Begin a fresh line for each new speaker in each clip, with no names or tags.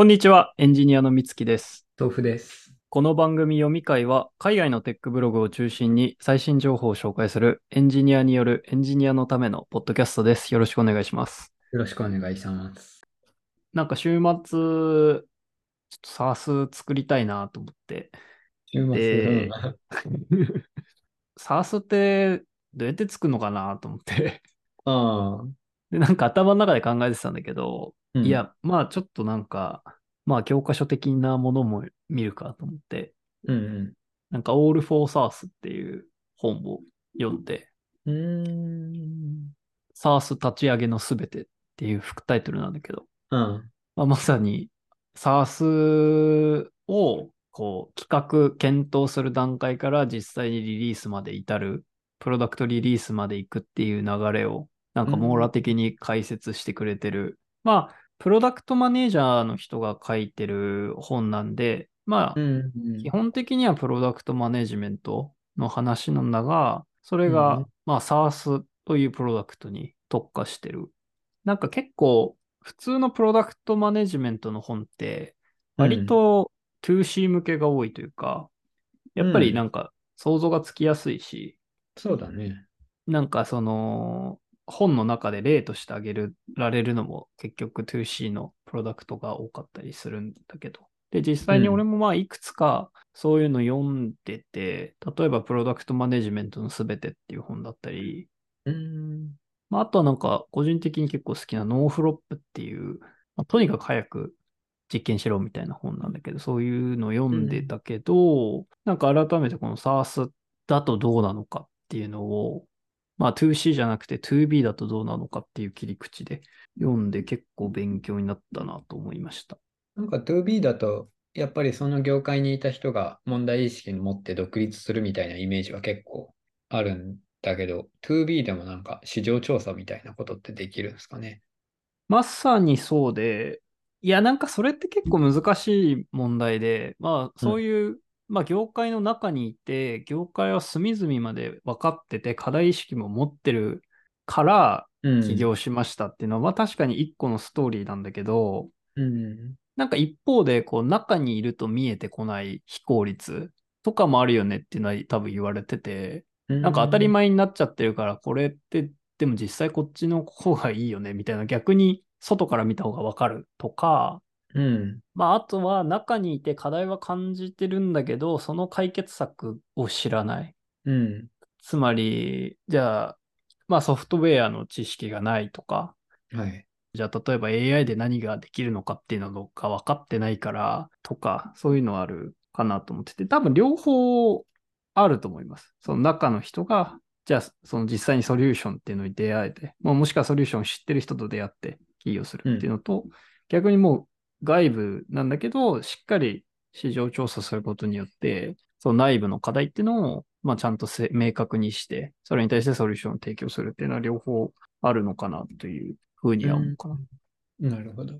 こんにちは、エンジニアのみつきです。
豆腐です。
この番組読み会は、海外のテックブログを中心に最新情報を紹介するエンジニアによるエンジニアのためのポッドキャストです。よろしくお願いします。
よろしくお願いします。
なんか週末、ちょっと SARS 作りたいなと思って。
週末？
で
だ
SARS ってどうやって作るのかなと思って。
ああ、
で、なんか頭の中で考えてたんだけど、
うん
い、や、まあちょっとなんか、まあ教科書的なものも見るかと思って、
うん
なんか All for SARS っていう本を読んで。SARS 立ち上げのすべてっていう副タイトルなんだけど、
うん。
まあ、まさに SARS をこう企画、検討する段階から実際にリリースまで至る、プロダクトリリースまで行くっていう流れを、なんか網羅的に解説してくれてる。まあ、プロダクトマネージャーの人が書いてる本なんで、まあ、
うん。
基本的にはプロダクトマネジメントの話なんだが、それが、
うん
まあ SARS というプロダクトに特化してる。なんか結構、普通のプロダクトマネジメントの本って、割と 2C 向けが多いというか、やっぱりなんか想像がつきやすいし、
そうだね。
なんかその、本の中で例としてあげるられるのも結局 2C のプロダクトが多かったりするんだけど。で、実際に俺もまあいくつかそういうの読んでて、例えばプロダクトマネジメントのすべてっていう本だったり、
うん。
まああとはなんか個人的に結構好きな No Flop っていう、まあとにかく早く実験しろみたいな本なんだけど、そういうの読んでたけど、なんか改めてこの SARS だとどうなのかっていうのを、まあ 2C じゃなくて 2B だとどうなのかっていう切り口で読んで結構勉強になったなと思いました。
なんか 2B だと、やっぱりその業界にいた人が問題意識を持って独立するみたいなイメージは結構あるんだけど、2B でもなんか市場調査みたいなことってできるんですかね？
まさにそうで、いや、なんかそれって結構難しい問題で、まあそういう、まあ業界の中にいて、業界は隅々まで分かってて、課題意識も持ってるから
うん
起業しましたっていうのは、まあ確かに一個のストーリーなんだけど、
うん。
なんか一方で、こう中にいると見えてこない非効率とかもあるよねっていうのは多分言われてて、なんか当たり前になっちゃってるから、これって、でも実際こっちの方がいいよね、みたいな、逆に外から見た方がわかるとか、
うん。
まあ、あとは中にいて課題は感じてるんだけど、その解決策を知らない。
うん。
つまり、じゃあ、まあソフトウェアの知識がないとか、
はい。
じゃあ例えば AI で何ができるのかっていうのが分かってないからとか、そういうのあるかなと思ってて、多分両方あると思います。その中の人が、じゃあその実際にソリューションっていうのに出会えて、まあ、もしくはソリューションを知ってる人と出会って起業するっていうのと、逆にもう外部なんだけど、しっかり市場調査することによって、その内部の課題っていうのを、まあ、ちゃんとせ明確にして、それに対してソリューションを提供するっていうのは両方あるのかなというふうには思うかな。
なるほど。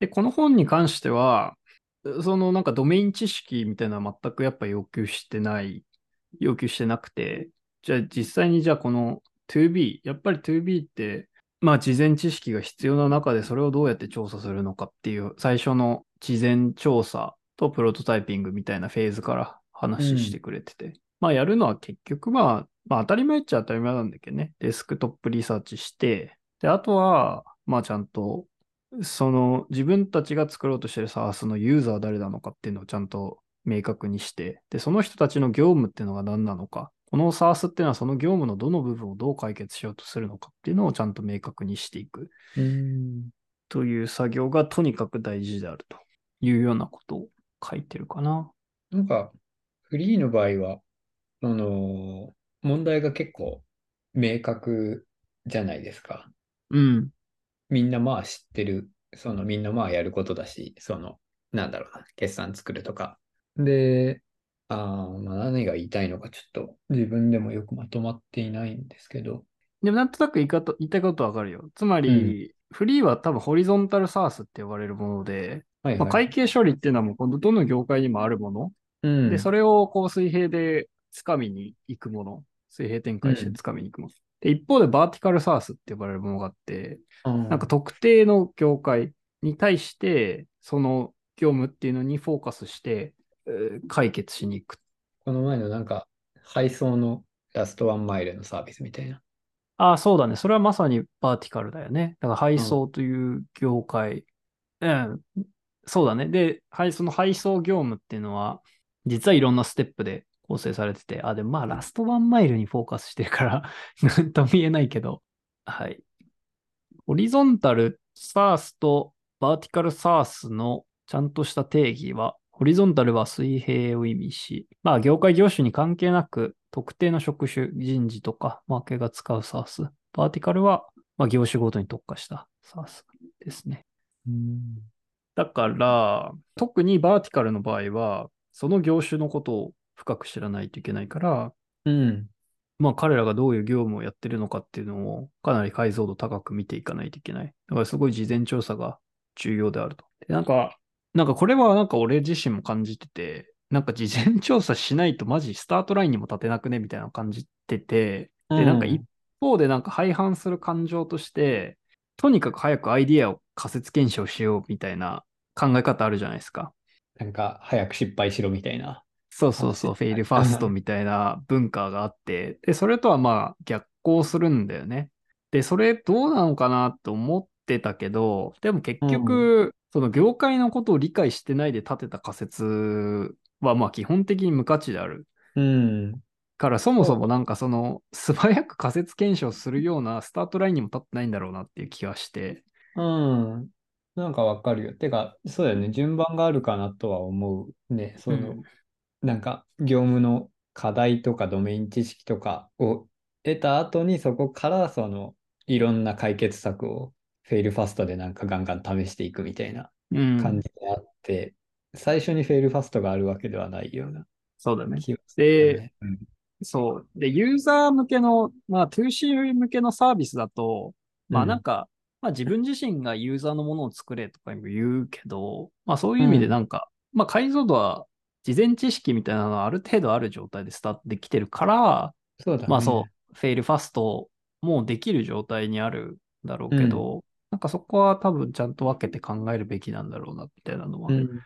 で、この本に関しては、そのなんかドメイン知識みたいなのは全くやっぱ要求してない、要求してなくて、じゃあ実際にじゃあこの 2B、やっぱり 2B って、まあ事前知識が必要な中でそれをどうやって調査するのかっていう最初の事前調査とプロトタイピングみたいなフェーズから話してくれてて、まあやるのは結局まあ、まあ当たり前っちゃ当たり前なんだけどね、デスクトップリサーチして、で、あとは、まあちゃんとその自分たちが作ろうとしてる SARS のユーザーは誰なのかっていうのをちゃんと明確にして、で、その人たちの業務っていうのが何なのか、この SARS っていうのはその業務のどの部分をどう解決しようとするのかっていうのをちゃんと明確にしていく
うん。
という作業がとにかく大事であるというようなことを書いてるかな。
なんか、フリーの場合は、その、問題が結構明確じゃないですか。
うん。
みんなまあ知ってる、そのみんなまあやることだし、その、なんだろうな、決算作るとか。で、あーまあ、何が言いたいのかちょっと自分でもよくまとまっていないんですけど。
でもなんとなく言い方、言いたいことわかるよ。つまり、フリーは多分ホリゾンタル SARS って呼ばれるもので、まあ、
はいはい。
会計処理っていうのはもう今度どの業界にもあるもの
うん、
で、それをこう水平で掴みに行くもの。水平展開して掴みに行くもの。で、一方でバーティカルサースって呼ばれるものがあって、
うん、
なんか特定の業界に対して、その業務っていうのにフォーカスして、えー解決しに行く。
この前のなんか、配送のラストワンマイルのサービスみたいな。
ああ、そうだね。それはまさにバーティカルだよね。だから配送という業界。うん。そうだね。で、はい、その配送業務っていうのは、実はいろんなステップで構成されてて、あ、でもまあラストワンマイルにフォーカスしてるから、なんとも言えないけど、はい。ホリゾンタルサースとバーティカルサースのちゃんとした定義は、ホリゾンタルは水平を意味し、まあ業界業種に関係なく、特定の職種、人事とか、マーケが使うサース。バーティカルは、まあ、業種ごとに特化したサースですね。だから、特にバーティカルの場合は、その業種のことを深く知らないといけないから、
うん。
まあ彼らがどういう業務をやってるのかっていうのをかなり解像度高く見ていかないといけない。だからすごい事前調査が重要であると。でなんか、なんかこれはなんか俺自身も感じてて、なんか事前調査しないとマジスタートラインにも立てなくねみたいなのを感じてて、で、なんか一方でなんか廃反する感情として、とにかく早くアイディアを仮説検証しようみたいな考え方あるじゃないですか。
なんか、早く失敗しろみたいな。
そうそうそう、
あそう
フェイルファーストみたいな文化があって、で、それとはまあ逆行するんだよね。で、それどうなのかなと思ってたけど、でも結局、その業界のことを理解してないで立てた仮説はまあ基本的に無価値である。
うん。
からそもそもなんかその素早く仮説検証するようなスタートラインにも立ってないんだろうなっていう気がして。
うん。なんかわかるよ。てか、そうだよね。順番があるかなとは思うね。その、
うん
なんか、業務の課題とかドメイン知識とかを得た後に、そこからその、いろんな解決策をフェイルファストでなんかガンガン試していくみたいな
うん
感じであって、最初にフェイルファストがあるわけではないような
そうだね。で、
ね。うん
そう。で、ユーザー向けの、まあ 2C 向けのサービスだと、まあなんか、まあ自分自身がユーザーのものを作れとかも言うけど、まあそういう意味でなんか、まあ解像度は事前知識みたいなのはある程度ある状態でスタートできてるから、
そうだね。
まあそう、フェイルファストもうできる状態にあるんだろうけど、なんかそこは多分ちゃんと分けて考えるべきなんだろうな、みたいなのは
うん。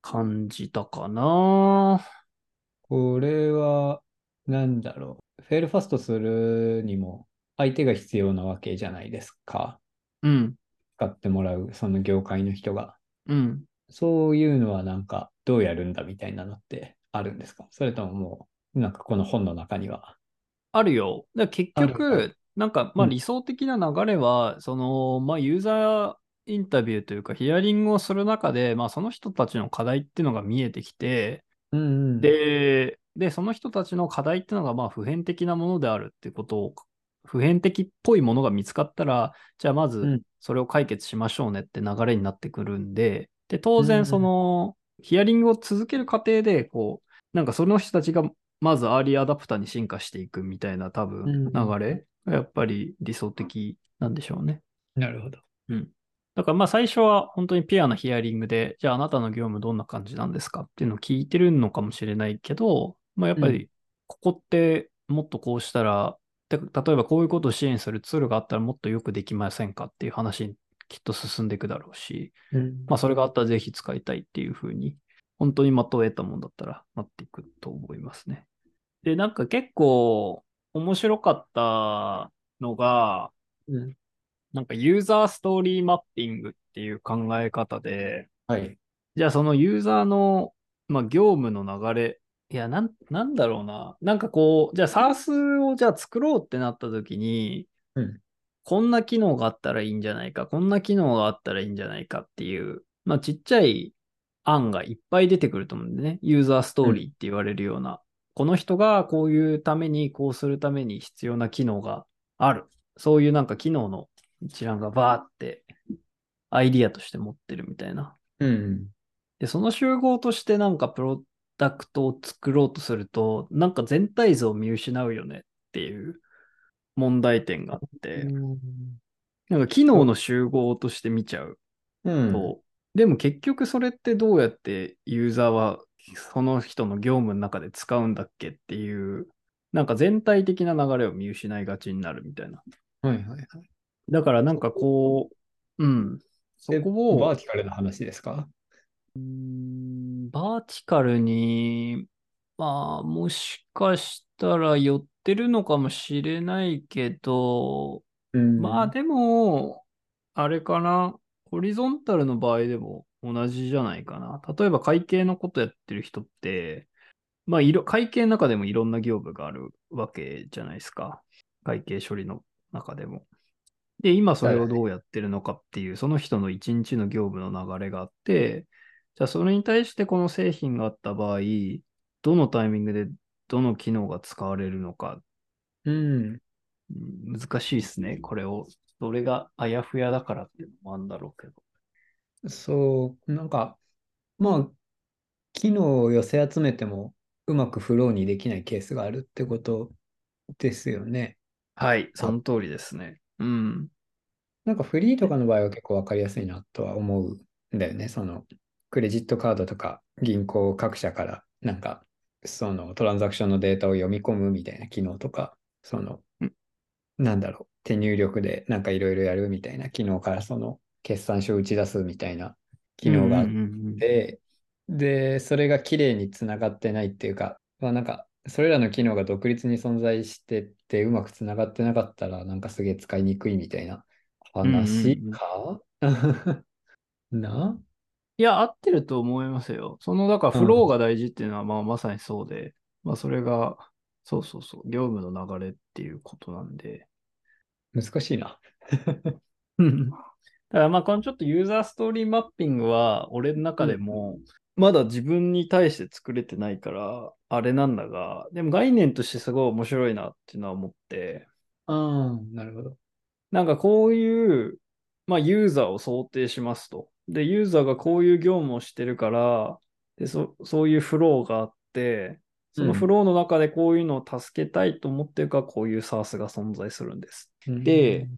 感じたかな。
これは、なんだろう。フェイルファストするにも相手が必要なわけじゃないですか。
うん、
使ってもらう、その業界の人が。
うん。
そういうのはなんか、どうやるんだみたいなのってあるんですか？それとももう、なんかこの本の中には。
あるよ。だから結局、なんか、まあ
うん。
理想的な流れは、その、まあユーザーインタビューというかヒアリングをする中で、まあその人たちの課題っていうのが見えてきて、
うんうん。
で、で、その人たちの課題っていうのがまあ普遍的なものであるっていうことを、普遍的っぽいものが見つかったら、じゃあま
うん。
ずそれを解決しましょうねって流れになってくるんで、で、当
うんうん。
然その、ヒアリングを続ける過程で、こう、なんかその人たちがまずアーリーアダプターに進化していくみたいな多分
うん
流れがやっぱり理想的なんでしょうね。
なるほど。
だからまあ最初は本当にピュアなヒアリングで、じゃああなたの業務どんな感じなんですかっていうのを聞いてるのかもしれないけど、まあやっぱ
う
りここってもっとこうしたら、で例えばこういうことを支援するツールがあったらもっとよくできませんかっていう話にきっと進んでいくだろうし、
うん
まあそれがあったらぜひ使いたいっていうふうに、本当に的を得たもんだったらなっていくと思いますね。で、なんか結構面白かったのが、
うん
なんかユーザーストーリーマッピングっていう考え方で、
はい。
じゃあそのユーザーの、まあ、業務の流れ、いや、なん、なんだろうな。なんかこう、じゃあ SARS をじゃあ作ろうってなった時に、
うん
こんな機能があったらいいんじゃないか、こんな機能があったらいいんじゃないかっていう、まあちっちゃい案がいっぱい出てくると思うんでね。ユーザーストーリーって言われるような、この人がこういうために、こうするために必要な機能がある。そういうなんか機能の一覧がバーってアイディアとして持ってるみたいな。
うん。
で、その集合としてなんかプロダクトを作ろうとすると、なんか全体像を見失うよねっていう問題点があって、なんか機能の集合として見ちゃう
うん。
と、でも結局それってどうやってユーザーはその人の業務の中で使うんだっけっていう、なんか全体的な流れを見失いがちになるみたいな。
はいはいはい。
だからなんかこう、うん。そこを、
バーティカルな話ですか？
バーティカルに、まあ、もしかしたら寄ってるのかもしれないけど、
うん。
まあでも、あれかな？ホリゾンタルの場合でも同じじゃないかな。例えば会計のことやってる人って、まあいろ、会計の中でもいろんな業務があるわけじゃないですか。会計処理の中でも。で、今それをどうやってるのかっていう、その人の一日の業務の流れがあって、じゃあそれに対してこの製品があった場合、どのタイミングでどの機能が使われるのか
うん。
うん難しいですね、これを。それがあやふやだからっていうのもあるんだろうけど。
そう、なんか、まあ、機能を寄せ集めてもうまくフローにできないケースがあるってことですよね。
はい、その通りですね。うん。
なんかフリーとかの場合は結構わかりやすいなとは思うんだよね。そのクレジットカードとか銀行各社からなんかそのトランザクションのデータを読み込むみたいな機能とか、その
うん
なんだろう、手入力でなんかいろいろやるみたいな機能からその決算書を打ち出すみたいな機能があっ
うんうんうん
で、で、それが綺麗につながってないっていうか、まあ、なんか、それらの機能が独立に存在してて、うまくつながってなかったら、なんかすげえ使いにくいみたいな話か、な？い
や、合ってると思いますよ。その、だからフローが大事っていうのは、まあまさにそうで、まあそれが、そうそうそう、業務の流れっていうことなんで。
難しいな。
うんだからまあこのちょっとユーザーストーリーマッピングは俺の中でもまだ自分に対して作れてないからあれなんだが、でも概念としてすごい面白いなっていうのは思って、
ああ、なるほど。
なんかこういう、まあユーザーを想定しますと。で、ユーザーがこういう業務をしてるから、でそそういうフローがあって、そのフローの中でこういうのを助けたいと思ってるから、こういう SARS が存在するんです。で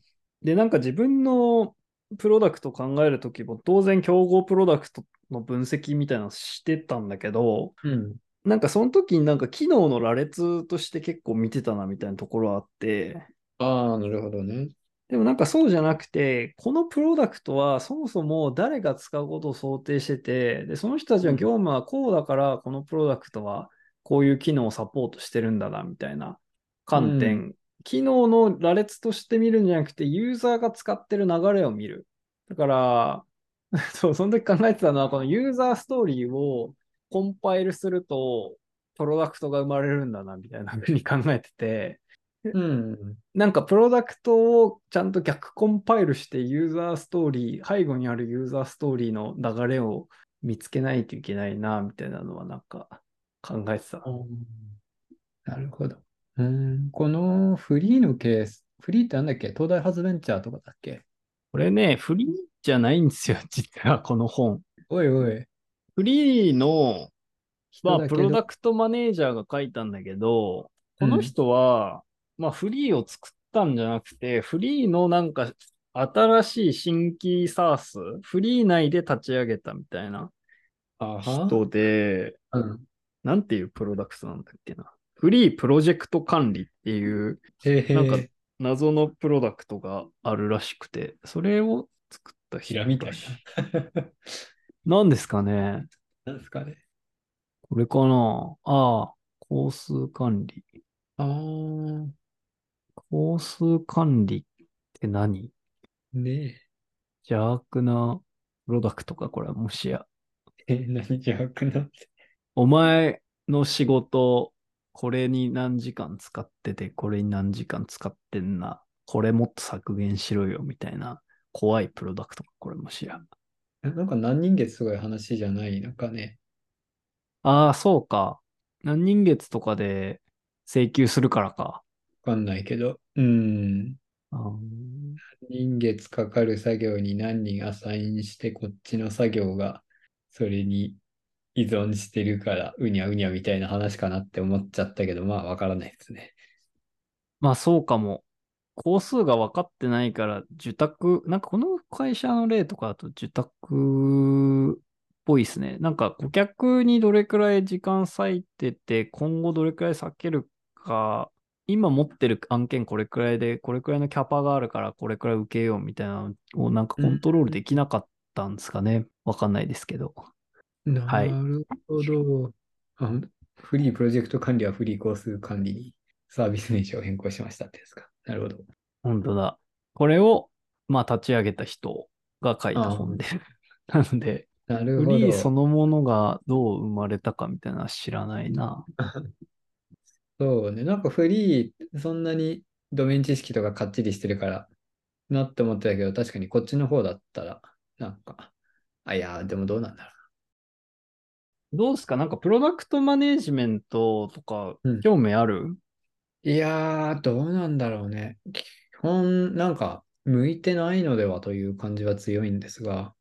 で、なんか自分のプロダクトを考えるときも、当然競合プロダクトの分析みたいなのしてたんだけど、
うん、
なんかその時になんか機能の羅列として結構見てたなみたいなところあって、
ああ、なるほどね。
でもなんかそうじゃなくて、このプロダクトはそもそも誰が使うことを想定してて、で、その人たちの業務はこうだから、このプロダクトはこういう機能をサポートしてるんだな、みたいな観点、
う
機能の羅列として見るんじゃなくて、ユーザーが使ってる流れを見る。だから、そう、その時考えてたのは、このユーザーストーリーをコンパイルすると、プロダクトが生まれるんだな、みたいなふうに考えてて、
うん。
なんかプロダクトをちゃんと逆コンパイルしてユーザーストーリー、背後にあるユーザーストーリーの流れを見つけないといけないな、みたいなのはなんか考えてた。
なるほど。うん、このフリーのケース、フリーってなんだっけ？東大発ベンチャーとかだっけ？
これね、フリーじゃないんですよ、実はこの本。
おいおい。
フリーの、まあ、プロダクトマネージャーが書いたんだけど、この人は、まあ、フリーを作ったんじゃなくて、フリーのなんか、新しい新規サース、フリー内で立ち上げたみたいな人で、
うん。
なんていうプロダクトなんだっけな？フリープロジェクト管理っていうなんか謎のプロダクトがあるらしくて、それを作った人
平みたい
なんですかね
な。なんですかね。
これかなああ、工数管理。
あー、
工数管理って何？
ね
邪悪なプロダクトか、これはもしや。
え。え、何邪悪なって。
お前の仕事、これに何時間使ってて、これに何時間使ってんな。これもっと削減しろよ、みたいな怖いプロダクトか、これもしや。
なんか何人月すごい話じゃない？のかね。
ああ、そうか。何人月とかで請求するからか。
わかんないけど。うん。
あー
人月かかる作業に何人アサインして、こっちの作業がそれに依存してるから、うにゃうにゃみたいな話かなって思っちゃったけど、まあわからないですね。
まあそうかも。工数が分かってないから、受託、なんかこの会社の例とかだと受託っぽいですね。なんか顧客にどれくらい時間割いてて、今後どれくらい避けるか、今持ってる案件これくらいで、これくらいのキャパがあるからこれくらい受けようみたいなのをなんかコントロールできなかったんですかね。わかんないですけど。
な
はい
るほど。あフリープロジェクト管理はフリーコース管理にサービス名称を変更しましたってですか。なるほど。
本当だ。これを、まあ、立ち上げた人が書いた本で。なので、
なるほど。
フリーそのものがどう生まれたかみたいなのは知らないな。
そうね。なんかフリー、そんなにドメイン知識とかかっちりしてるからなって思ってたけど、確かにこっちの方だったら、なんか、あ、いや、でもどうなんだろ
どうですか？なんかプロダクトマネジメントとか
うん
興味ある、
う。いやー、どうなんだろうね。基本、なんか、向いてないのではという感じは強いんですが、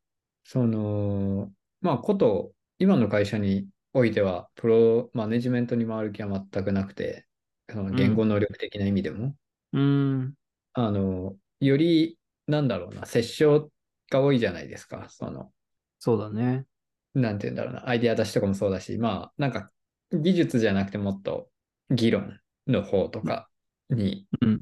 その、まあ、こと、今の会社においては、プロマネジメントに回る気は全くなくて、その言語能力的な意味でも、
うーん。
あの、より、なんだろうな、折衝が多いじゃないですか。その、
そうだね。
なんて言うんだろうな、アイデア出しとかもそうだし、まあ、なんか、技術じゃなくてもっと議論の方とかに
うん。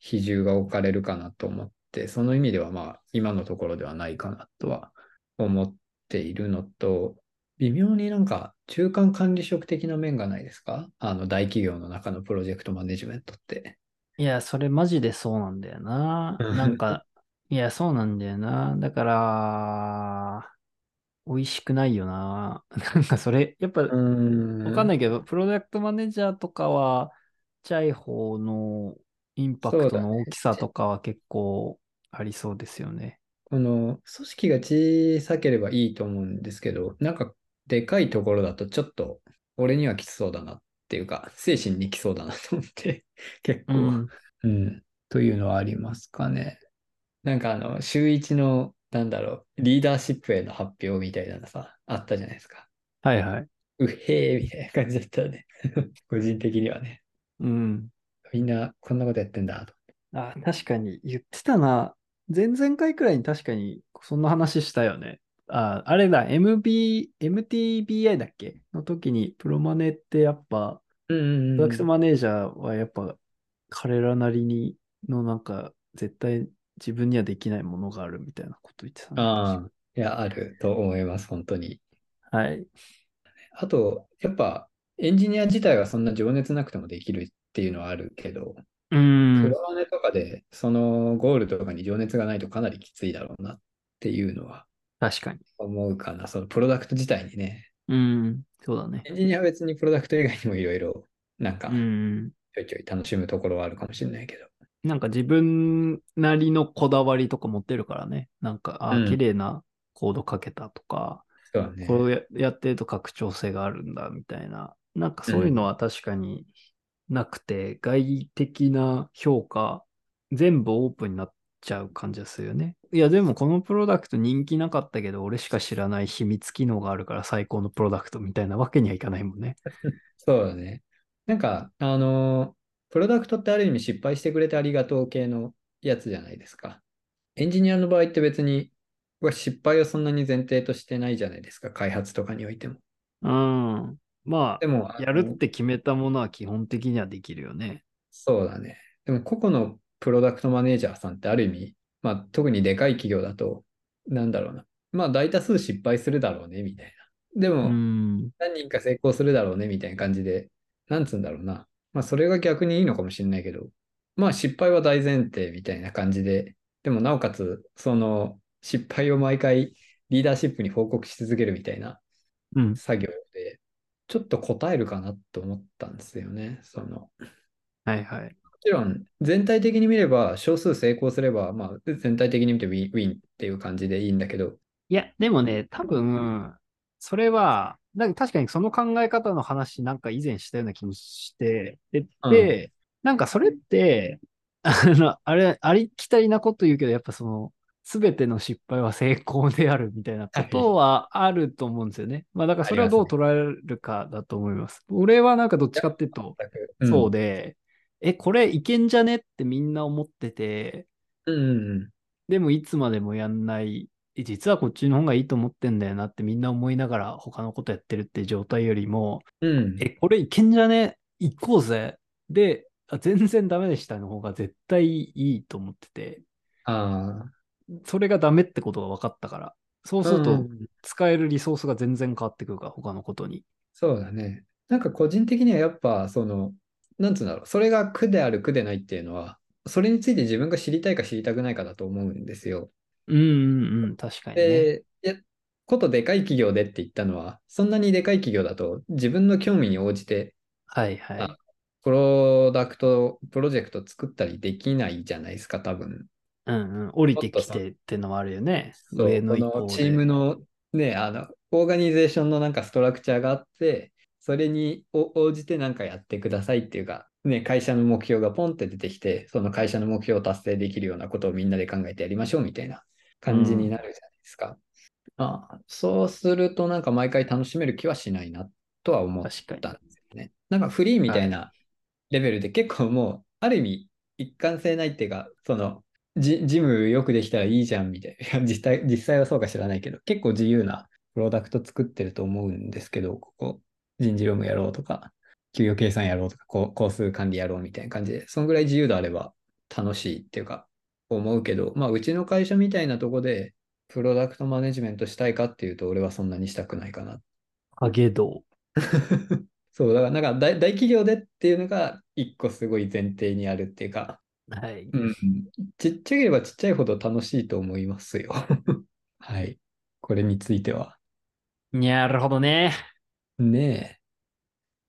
比重が置かれるかなと思って、その意味ではまあ、今のところではないかなとは思っているのと、微妙になんか中間管理職的な面がないですか？あの大企業の中のプロジェクトマネジメントって。
いや、それマジでそうなんだよな。
う ん
なんか、いや、そうなんだよな。だから、美味しくないよな。なんかそれ、やっぱ、わ
ん
かんないけど、プロダクトマネージャーとかは、ちゃい方のインパクトの大きさとかは結構ありそうですよね。
この組織が小さければいいと思うんですけど、なんかでかいところだとちょっと俺にはきつそうだなっていうか、精神にきそうだなと思って、結構、
うん。
うん、というのはありますかね。なんかあの、週一の、なんだろう、リーダーシップへの発表みたいなのさ、あったじゃないですか。
はいはい。
うへーみたいな感じだったよね。個人的にはね。
うん。
みんなこんなことやってんだと。
あ、確かに言ってたな。前々回くらいに確かにそんな話したよね。あ、あれだ、MB、MTBI だっけ？の時にプロマネってやっぱ、
うんうん
プロダクトマネージャーはやっぱ彼らなりにのなんか絶対自分にはできないものがあるみたいなこと言ってたな
ああ、いや、あると思います、本当に。
はい。
あと、やっぱエンジニア自体はそんな情熱なくてもできるっていうのはあるけど、
う
プ
ん。
ロマネとかでそのゴールとかに情熱がないとかなりきついだろうなっていうのは
確かに。
思うかな。そのプロダクト自体にね。
うん。そうだね。
エンジニアは別にプロダクト以外にもいろいろなんか
うん。
ちょいちょい楽しむところはあるかもしれないけど。
なんか自分なりのこだわりとか持ってるからね。なんか、あ
うん
綺麗なコード書けたとか、
そうだね。
こうややってると拡張性があるんだみたいな。なんかそういうのは確かになくて、外的な評価、全部オープンになっちゃう感じがするよね。いや、でもこのプロダクト人気なかったけど、俺しか知らない秘密機能があるから最高のプロダクトみたいなわけにはいかないもんね。
そうだね。なんか、あの、プロダクトってある意味失敗してくれてありがとう系のやつじゃないですか。エンジニアの場合って別に失敗をそんなに前提としてないじゃないですか。開発とかにおいても。
うん。まあ、
でも、
やるって決めたものは基本的にはできるよね。
そうだね。でも、個々のプロダクトマネージャーさんってある意味、まあ、特にでかい企業だと、なんだろうな。まあ、大多数失敗するだろうね、みたいな。で
う
も、
ん。
何人か成功するだろうね、みたいな感じで、なんつうんだろうな。まあ、それが逆にいいのかもしれないけど、まあ、失敗は大前提みたいな感じで、でも、なおかつ、その、失敗を毎回リーダーシップに報告し続けるみたいな
うん。
作業で、ちょっと答えるかなと思ったんですよね。その、も
はいはい。
ちろん、全体的に見れば、少数成功すれば、まあ、全体的に見てウィンウィンっていう感じでいいんだけど、
いや、でもね、多分、それは、なんか確かにその考え方の話なんか以前したような気もして、で、
うん
でなんかそれって、あの、あれ、ありきたりなこと言うけど、やっぱその、すべての失敗は成功であるみたいなことはあると思うんですよね。まあだからそれはどう捉えるかだと思います。俺はなんかどっちかっていうと、そうで、え、これいけんじゃねってみんな思ってて、
うん。うんうん
でもいつまでもやんない、え実はこっちの方がいいと思ってんだよなってみんな思いながら他のことやってるって状態よりも、
うん。うん。
え、これいけんじゃね？行こうぜ。で、あ全然ダメでしたの方が絶対いいと思ってて、
ああ。
それがダメってことが分かったから。そうすると
うん
使えるリソースが全然変わってくるから、他のことに。
そうだね。なんか個人的にはやっぱ、その、なんつうんだろう、それが苦である苦でないっていうのは、それについて自分が知りたいか知りたくないかだと思うんですよ。
うんうんうん、確かにね。
で、いや、ことでかい企業でって言ったのは、そんなにでかい企業だと自分の興味に応じて、
はいはい。
あプロダクト、プロジェクト作ったりできないじゃないですか、多分。
うんうん。降りてきてってのもあるよね。
そう、
上の
のチームのね、あの、オーガニゼーションのなんかストラクチャーがあって、それにお応じてなんかやってくださいっていうか、ね、会社の目標がポンって出てきて、その会社の目標を達成できるようなことをみんなで考えてやりましょうみたいな感じになるじゃないですか。まあ、そうするとなんか毎回楽しめる気はしないなとは思ったんですよね。なんかフリーみたいなレベルで結構もう、ある意味一貫性ないっていうか、その、ジジムよくできたらいいじゃんみたいな。実際、実際はそうか知らないけど、結構自由なプロダクト作ってると思うんですけど、ここ、人事労務やろうとか、給与計算やろうとか、こう工数管理やろうみたいな感じで、そんぐらい自由度あれば楽しいっていうか、思うけど、まあ、うちの会社みたいなとこで、プロダクトマネジメントしたいかっていうと、俺はそんなにしたくないかな。
影道。
そう、だからなんか大大企業でっていうのが一個すごい前提にあるっていうか、
はい。
うん、ちっちゃければちっちゃいほど楽しいと思いますよ。はい。これについては。
なるほどね。
ね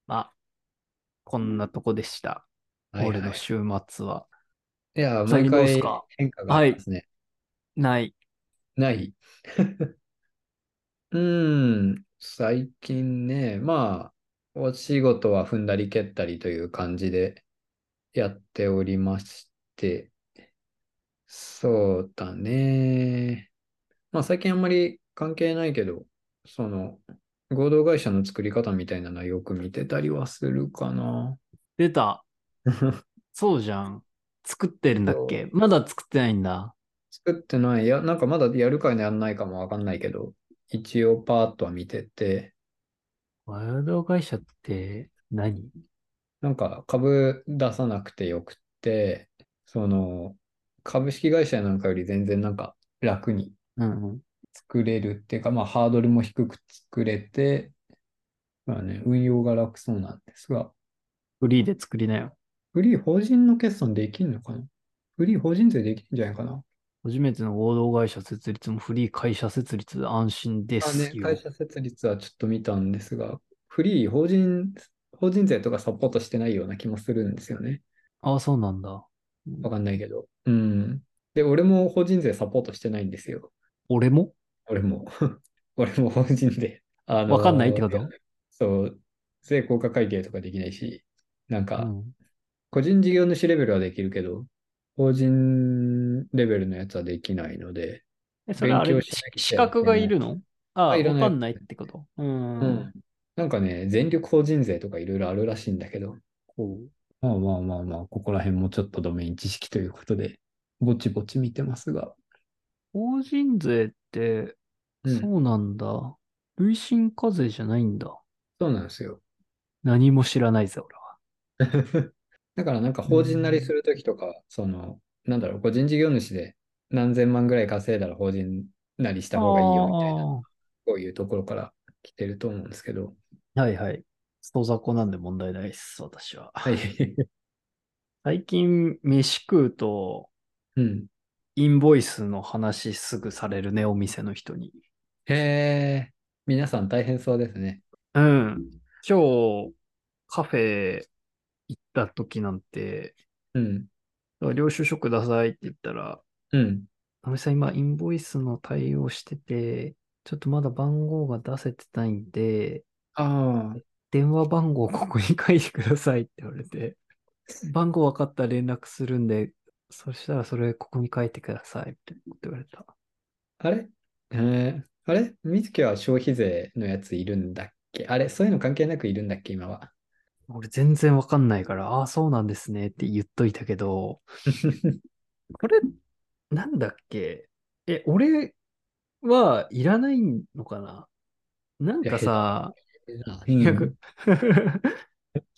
まあ、こんなとこでした。
え。はいはい
俺の週末は。
いや、
最近どうっ
毎回
すか？
変化がありますね。
ない。
ない。うん、最近ね、まあ、お仕事は踏んだり蹴ったりという感じでやっておりまして、そうだね。まあ最近あんまり関係ないけど、その、合同会社の作り方みたいなのはよく見てたりはするかな。
出た。そうじゃん。作ってるんだっけ？まだ作ってないんだ。
作ってない。いや、なんかまだやるかやらないかもわかんないけど、一応パーッとは見てて、
ワイド会社って何？
なんか株出さなくてよくって、その、株式会社なんかより全然なんか楽に
うんうん。
作れるっていうか、まあハードルも低く作れて、まあね、運用が楽そうなんですが、
フリーで作りなよ。
フリー法人の決算できんのかな？フリー法人税できんじゃないかな？
初めての合同会社設立もフリー会社設立で安心ですよ。
会社設立はちょっと見たんですが、フリー法人、法人税とかサポートしてないような気もするんですよね。
ああ、そうなんだ。
わかんないけど。うん。で、俺も法人税サポートしてないんですよ。
俺も？
俺も。俺も法人税。あの
わかんないってこと？
そう。税効果会計とかできないし、なん
う
か、
ん。
個人事業主レベルはできるけど、法人レベルのやつはできないので、
え、それあれ？
勉強しなきゃ
資格がいるの？ああ、
あいらない
わかんないってこと？う。
うんん。なんかね、全力法人税とかいろいろあるらしいんだけど、
ほう
まあまあまあまあ、ここら辺もちょっとドメイン知識ということで、ぼちぼち見てますが。
法人税って、
うん
そうなんだ。累進課税じゃないんだ。
そうなんですよ。
何も知らないぜ、俺は。
だからなんか法人なりするときとか、その、なんだろう、個人事業主で何千万ぐらい稼いだら法人なりした方がいいよみたいな、こういうところから来てると思うんですけど。
はいはい。ストザコなんで問題ないです、私は。
はい。
最近、飯食うと、
うん。
インボイスの話すぐされるね、お店の人に。
へえ、皆さん大変そうですね。
うん。今日、カフェ行った時なんて、
うん。
領収書くださいって言ったら、
うん。
あみさん今インボイスの対応してて、ちょっとまだ番号が出せてないんで、
ああ、
電話番号ここに書いてくださいって言われて、番号分かったら連絡するんで、そしたらそれここに書いてくださいって言われた。
あれ？えー、あれ？みつきは消費税のやついるんだっけ？あれ？そういうの関係なくいるんだっけ？今は。
俺全然わかんないから、ああ、そうなんですねって言っといたけど、これ、なんだっけ？え、俺はいらないのかな？なんかさ、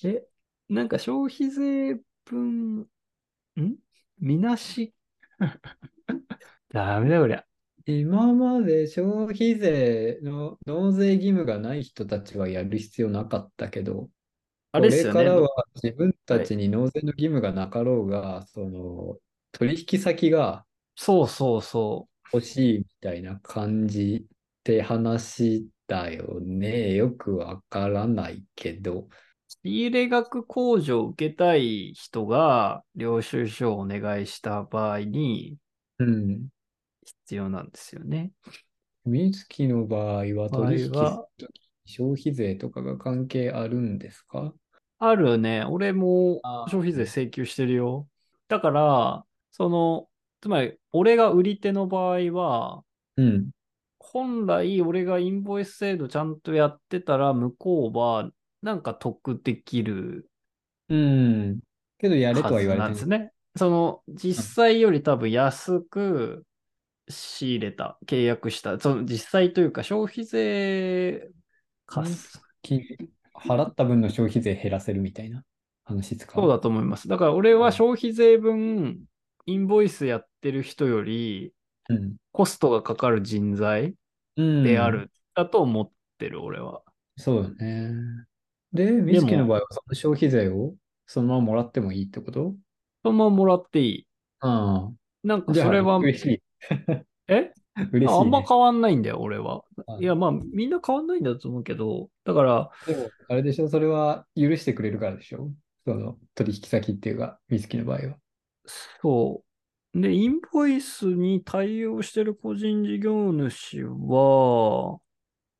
え、なんか消費税分、ん？みなし？ダメだこりゃ。
今まで消費税の納税義務がない人たちはやる必要なかったけど、こ
あれですよね。
れからは自分たちに納税の義務がなかろうが、その取引先が
そうそうそ
欲しいみたいな感じって話だよね。よくわからないけど。
う。仕入れ額控除を受けたい人が領収書をお願いした場合に
うん。
必要なんですよね。
水木の場合は
場合
取引する
は
とき消費税とかが関係あるんですか？
あるね。俺も消費税請求してるよ。だから、その、つまり、俺が売り手の場合は、
うん。
本来俺がインボイス制度ちゃんとやってたら、向こうはなんか得できる
うん。けどやれとは言われてな
んですね。その、実際より多分安く仕入れた、契約した、その実際というか消費税かす、
き払った分の消費税減らせるみたいな話ですか？
そうだと思います。だから俺は消費税分、インボイスやってる人より、
うん。
コストがかかる人材
うん。
である、だと思ってる、俺は。
そうだね。で、水木の場合はその消費税をそのままもらってもいいってこと？
そのままもらっていい。
あ
なん
あ。じゃあ、
かそれは。え？
嬉しい、ね。
あんま変わんないんだよ、俺は。
あ
いや、まあ、みんな変わんないんだと思うけど、だから、
でも、あれでしょ、それは許してくれるからでしょ？その取引先っていうか、水木の場合は。
そう。で、インボイスに対応してる個人事業主は、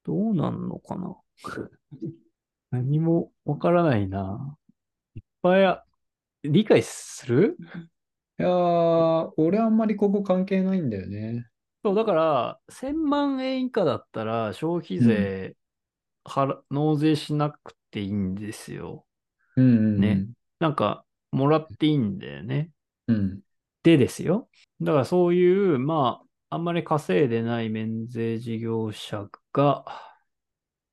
どうなんのかな？何もわからないな。いっぱい理解する？
いやー、俺あんまりここ関係ないんだよね。
そう、だから、1000万円以下だったら消費税、払納税しなくていいんですよ。
うんうんうん。
ねなんか、もらっていいんだよね。
うん。
でですよ。だからそういう、まあ、あんまり稼いでない免税事業者が、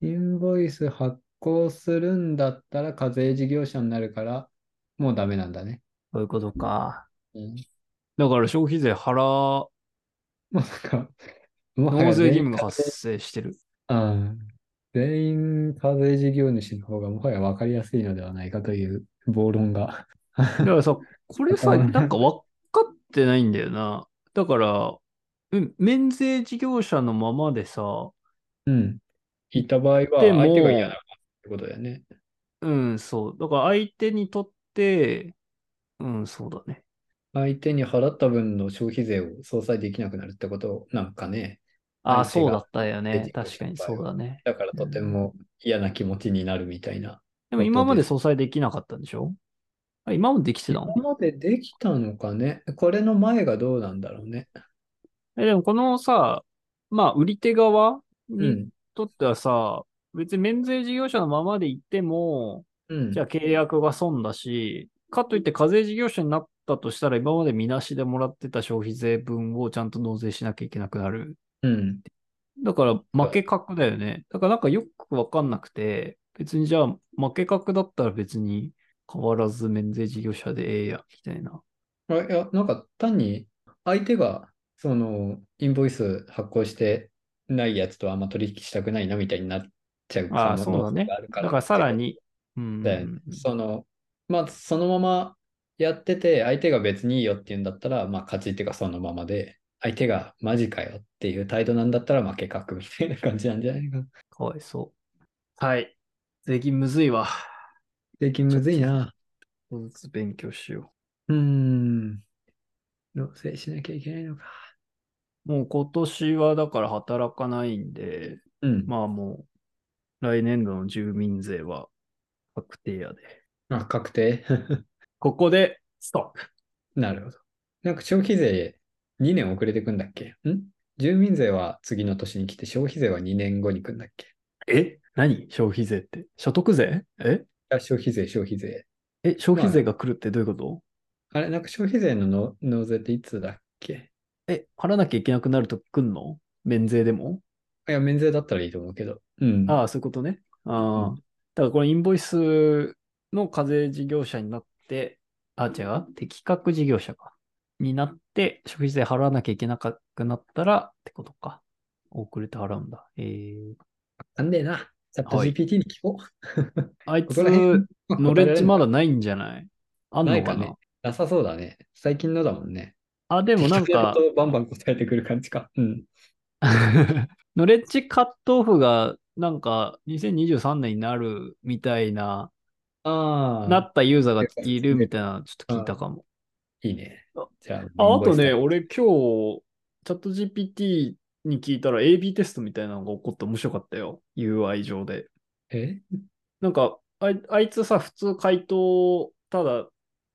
インボイス発行するんだったら課税事業者になるから、もうダメなんだね。
そういうことか。
うん。
だから消費税払、
もうなんか、
納税義務が発生してる。
うん。全員課税事業主の方がもはや分かりやすいのではないかという暴論が。
だからさ、これさ、
うん
なんか分かってないんだよな。だから、うん免税事業者のままでさ、
うん。いた場合は相手が嫌なってことだよね。
うん、そう。だから相手にとって、うん、そうだね。
相手に払った分の消費税を相殺できなくなるってことなんかね。
ああ、そうだったよね。確かにそうだね。
だからとても嫌な気持ちになるみたいな。
でも今まで相殺できなかったんでしょ？あ今までできてたの？
今までできたのかね？これの前がどうなんだろうね。
え、でもこのさ、まあ、売り手側に
うん。
とってはさ、別に免税事業者のままで行っても、
うん。
じゃあ契約が損だし、かといって課税事業者になったとしたら、今までみなしでもらってた消費税分をちゃんと納税しなきゃいけなくなる。
うん。
だから負け格だよね。だからなんかよくわかんなくて、別にじゃあ負け格だったら別に変わらず免税事業者でええや、みたいな。
あ、いや、なんか単に相手がそのインボイス発行してないやつとあんま取引したくないなみたいになっちゃう
ああ、
そ
うだね。だからさらに、うん。
で、その、まあ、そのままやってて、相手が別にいいよって言うんだったら、まあ、勝ちっていうかそのままで、相手がマジかよっていう態度なんだったら負け確みたいな感じなんじゃないかな。
かわいそう。はい。税金むずいわ。
税金むずいな。
ちょっとずつ勉強しよ
うーん。納税しなきゃいけないのか。
う。もう今年はだから働かないんで、
うん。
まあもう、来年度の住民税は確定やで。
あ、確定？
ここで、ストップ。
なるほど。なんか消費税2年遅れてくんだっけ？ん？住民税は次の年に来て、消費税は2年後に来んだっけ？
え？何？消費税って？所得税？え？
あ消費税、消費税。
え、消費税が来るってどういうこと、
あれ、なんか消費税のの納税っていつだっけ？
え、払わなきゃいけなくなると来んの？免税でも？
いや、免税だったらいいと思うけど。うん。
ああ、そういうことね。ああ。
うん
だからこれインボイスの課税事業者になって、あ、違う？適格事業者か。になって、消費税払わなきゃいけなくくなったらってことか。遅れて払うんだ。えー、
なんでな。チャット
はい
GPT に聞こう。
あいつ
ここら辺、
ノレッジま
だ
だないんじゃない？あんのかな？
ないかね。なさそうだね。最近のだもんね。
あ、でもなんか
バンバン答えてくる感じか。うん。
ノレッジカットオフがなんか2023年になるみたいな、
ああ、
なったユーザーがいるみたいな、ちょっと聞いたかも。
いいね
あ。
じゃあ、
ああとね、俺今日、チャット GPT に聞いたら AB テストみたいなのが起こって面白かったよ。UI 上で。
え？
なんか、あいあいつさ、普通回答、ただ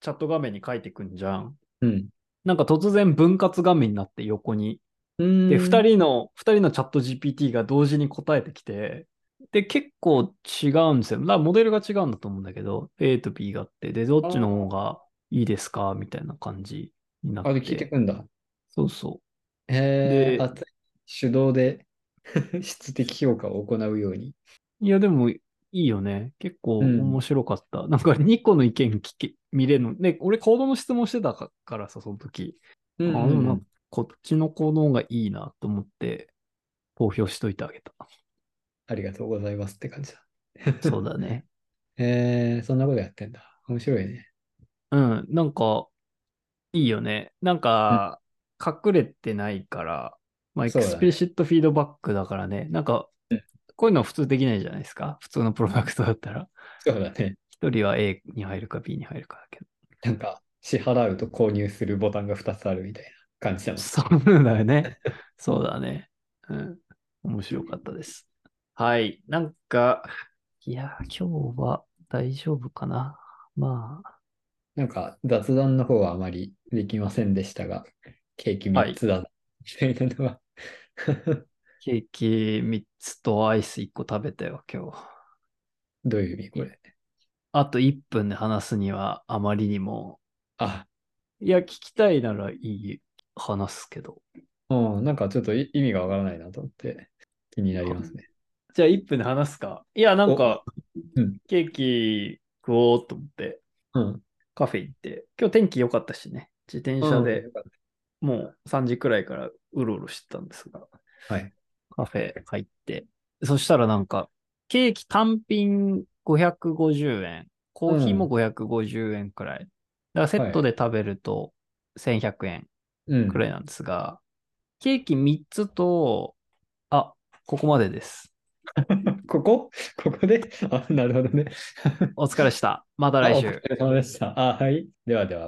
チャット画面に書いてくんじゃん。
うん。
なんか突然分割画面になって横に。
で
で、二人の、二人のチャット GPT が同時に答えてきて、で、結構違うんですよ。だからモデルが違うんだと思うんだけど、A と B があって、で、どっちの方がいいですかみたいな感じになって。
あ、で聞いてくんだ。
そうそで
へえ、あ、手動で 質的評価を行うように。
う。いや、でもいいよね。結構
うん
面白かった。なんか2個の意見聞け、見れるの。ね、俺コードの質問してたかからさ、その時。
うん
あでもなんかこっちのコードの方がいいなと思って、投票しといてあげた。
ありがとうございますって感じだ。
そうだね。
へ え、そんなことやってんだ。面白いね。
うん、なんか、いいよね。なんか、隠れてないから、まあ、
explicit feedback だ
からね、なんか
うん、
こういうのは普通できないじゃないですか。普通のプロダクトだったら。
そうだね。
一人は A に入るか B に入るかだけど。
なんか、支払うと購入するボタンが2つあるみたいな感じだもん。
そうだよね。そうだね。うん。面白かったです。はい。なんか、いや、今日は大丈夫かな。まあ、
なんか、雑談の方はあまりできませんでしたが、ケーキ3つだな、みたいなのは。
ケーキ3つとアイス1個食べたよ、今日。
どういう意味これ？
あと1分で話すにはあまりにも、
あ、
いや、聞きたいならいい、話すけど。
うん、なんかちょっとい意味がわからないなと思って気になりますね。
じゃあ1分で話すか。いや、なんか、
うん。
ケーキ食おうと思って、
うん。
カフェ行って、今日天気良かったしね、自転車で。もう3時くらいからうろうろしてたんですが、
たはい。
カフェ入って、そしたらなんか、ケーキ単品550円、コーヒーも550円くらい。だからセットで食べると1100円
うん。
くらいなんですが、ケーキ3つと、あ、ここまでです。
ここ？ここで？あ、なるほどね。
お疲れでした。また来週
あお疲。れ様でした。あ、はい。ではでは。